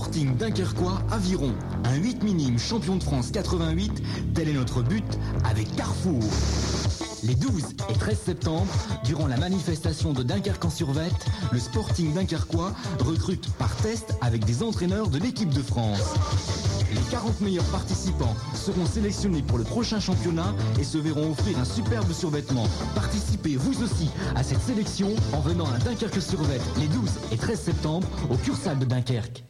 Sporting Dunkerquois Aviron. Un 8 minime champion de France 88, tel est notre but avec Carrefour. Les 12 et 13 septembre, durant la manifestation de Dunkerque en survette, le Sporting Dunkerquois recrute par test avec des entraîneurs de l'équipe de France. Les 40 meilleurs participants seront sélectionnés pour le prochain championnat et se verront offrir un superbe survêtement. Participez vous aussi à cette sélection en venant à Dunkerque Survette les 12 et 13 septembre au Cursal de Dunkerque.